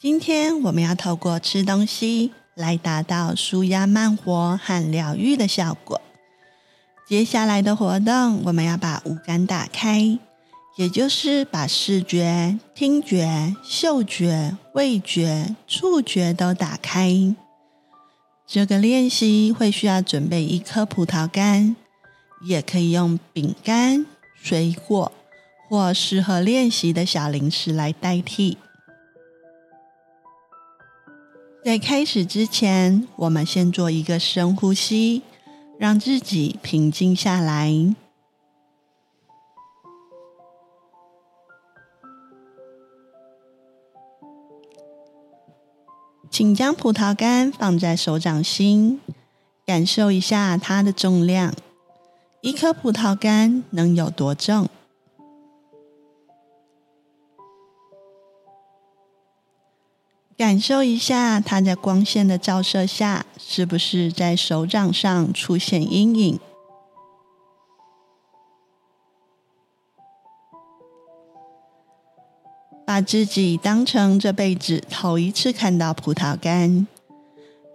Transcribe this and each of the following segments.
今天我们要透过吃东西来达到舒压慢活和疗愈的效果。接下来的活动，我们要把五感打开，也就是把视觉、听觉、嗅觉、味觉、触觉都打开。这个练习会需要准备一颗葡萄干，也可以用饼干、水果或适合练习的小零食来代替。在开始之前，我们先做一个深呼吸。让自己平静下来，请将葡萄干放在手掌心，感受一下它的重量。一颗葡萄干能有多重？感受一下，它在光线的照射下，是不是在手掌上出现阴影？把自己当成这辈子头一次看到葡萄干，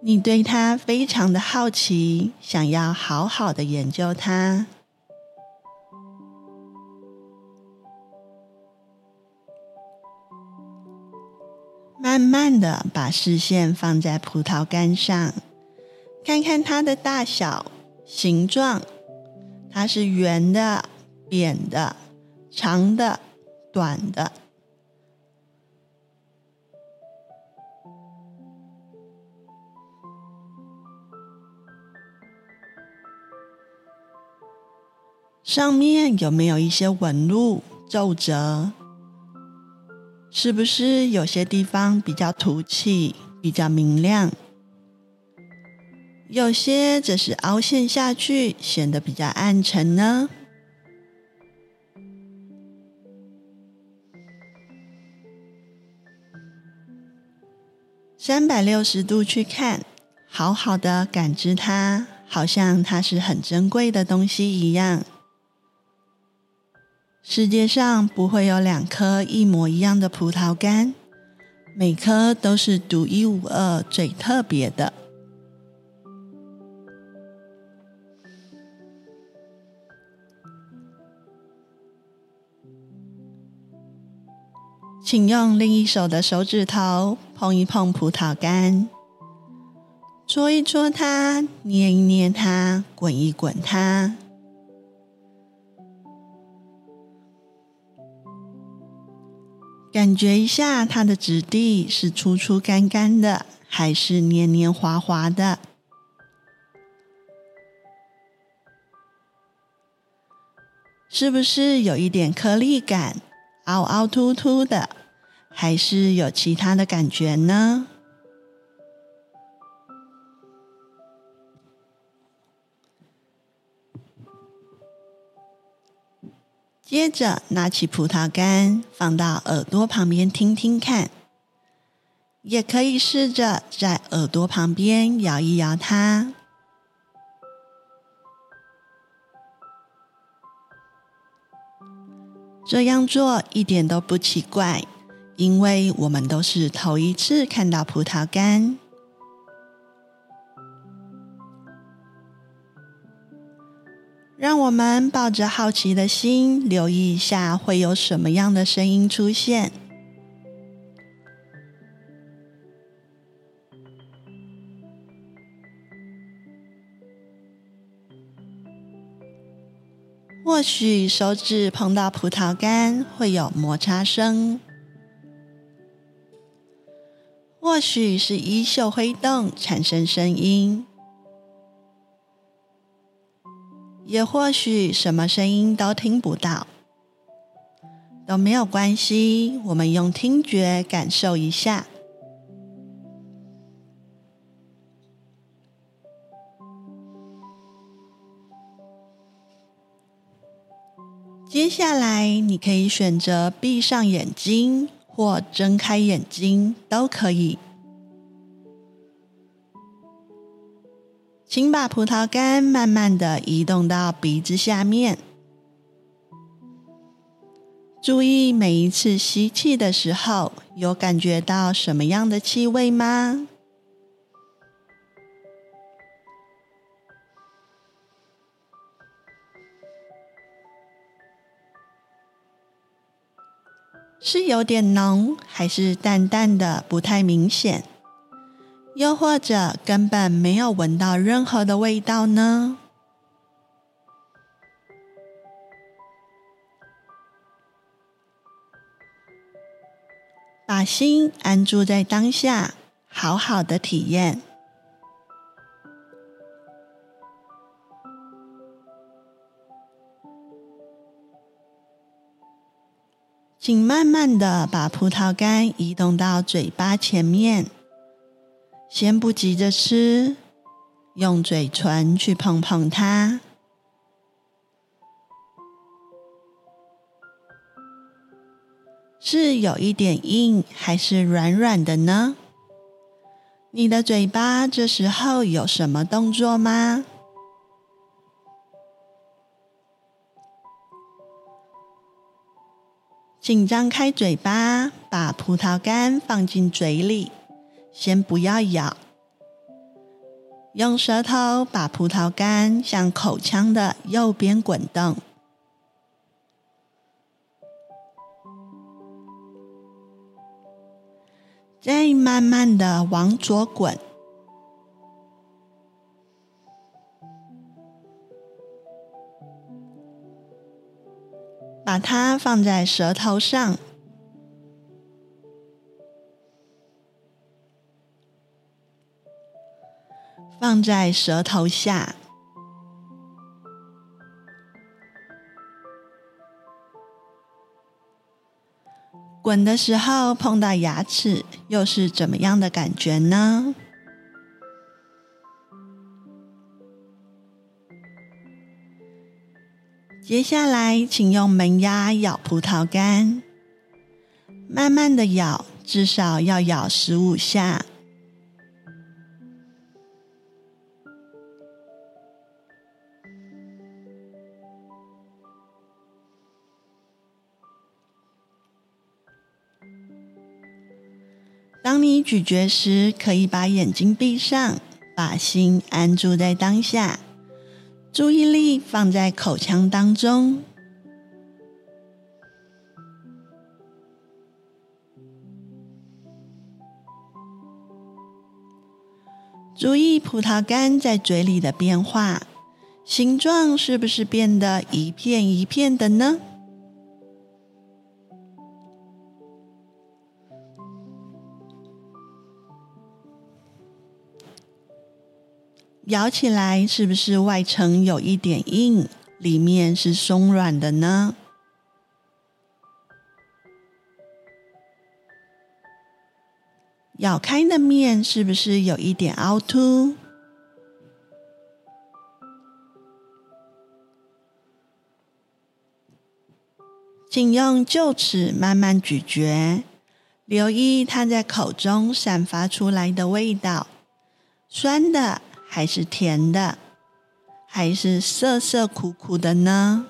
你对它非常的好奇，想要好好的研究它。慢慢的把视线放在葡萄干上，看看它的大小、形状，它是圆的、扁的、长的、短的。上面有没有一些纹路、皱褶？是不是有些地方比较凸起、比较明亮？有些则是凹陷下去，显得比较暗沉呢？三百六十度去看，好好的感知它，好像它是很珍贵的东西一样。世界上不会有两颗一模一样的葡萄干，每颗都是独一无二、最特别的。请用另一手的手指头碰一碰葡萄干，搓一搓它，捏一捏它，滚一滚它。感觉一下它的质地是粗粗干干的，还是黏黏滑滑的？是不是有一点颗粒感，凹凹凸凸的？还是有其他的感觉呢？接着拿起葡萄干，放到耳朵旁边听听看，也可以试着在耳朵旁边摇一摇它。这样做一点都不奇怪，因为我们都是头一次看到葡萄干。我们抱着好奇的心，留意一下会有什么样的声音出现。或许手指碰到葡萄干会有摩擦声，或许是衣袖挥动产生声音。也或许什么声音都听不到，都没有关系。我们用听觉感受一下。接下来，你可以选择闭上眼睛或睁开眼睛，都可以。请把葡萄干慢慢的移动到鼻子下面，注意每一次吸气的时候，有感觉到什么样的气味吗？是有点浓，还是淡淡的，不太明显？又或者根本没有闻到任何的味道呢？把心安住在当下，好好的体验。请慢慢的把葡萄干移动到嘴巴前面，先不急着吃，用嘴唇去碰碰它。是有一点硬，还是软软的呢？你的嘴巴这时候有什么动作吗？请张开嘴巴，把葡萄干放进嘴里，先不要咬，用舌头把葡萄干向口腔的右边滚动。再慢慢的往左滚，把它放在舌头上，放在舌头下。滚的时候碰到牙齿，又是怎么样的感觉呢？接下来，请用门牙咬葡萄干，慢慢的咬，至少要咬十五下。当你咀嚼时，可以把眼睛闭上，把心安住在当下，注意力放在口腔当中。注意葡萄干在嘴里的变化，形状是不是变得一片一片的呢？咬起来是不是外层有一点硬，里面是松软的呢？咬开的面是不是有一点凹凸？请用臼齿慢慢咀嚼，留意它在口中散发出来的味道，酸的。还是甜的，还是涩涩苦苦的呢？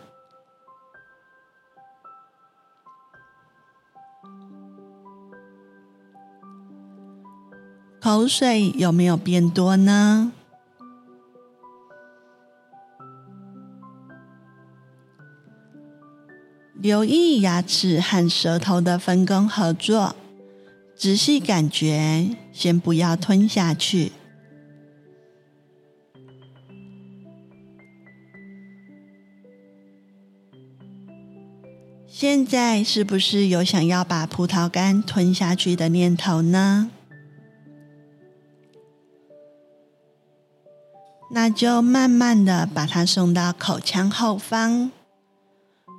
口水有没有变多呢？留意牙齿和舌头的分工合作，仔细感觉，先不要吞下去。现在是不是有想要把葡萄干吞下去的念头呢？那就慢慢的把它送到口腔后方，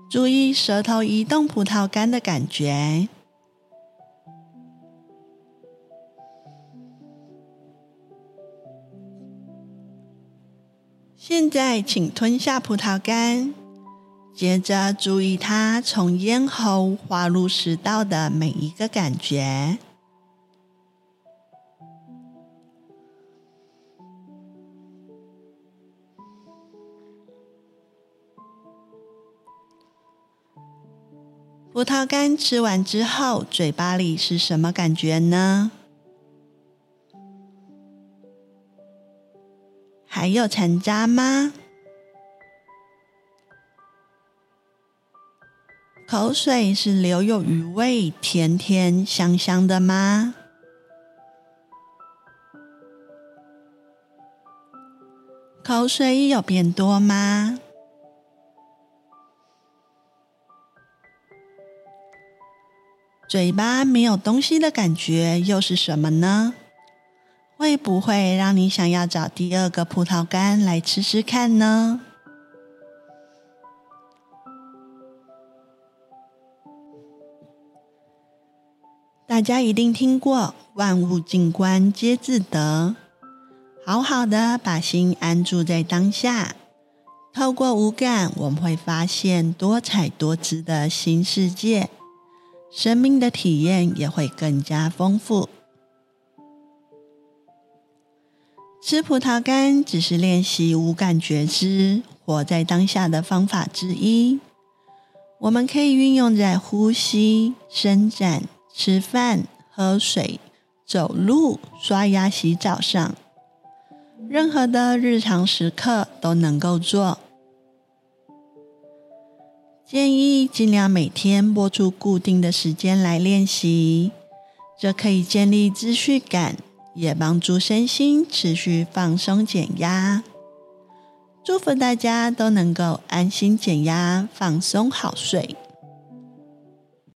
注意舌头移动葡萄干的感觉。现在，请吞下葡萄干。接着注意它从咽喉滑入食道的每一个感觉，葡萄干吃完之后，嘴巴里是什么感觉呢？还有残渣吗？口水是留有余味、甜甜香香的吗？口水有变多吗？嘴巴没有东西的感觉又是什么呢？会不会让你想要找第二个葡萄干来吃吃看呢？大家一定听过“万物静观皆自得”，好好的把心安住在当下，透过五感，我们会发现多彩多姿的新世界。生命的体验也会更加丰富。吃葡萄干只是练习五感觉知、活在当下的方法之一。我们可以运用在呼吸、伸展、吃饭、喝水、走路、刷牙、洗澡上，任何的日常时刻都能够做。建议尽量每天拨出固定的时间来练习，这可以建立秩序感，也帮助身心持续放松减压。祝福大家都能够安心减压、放松好睡。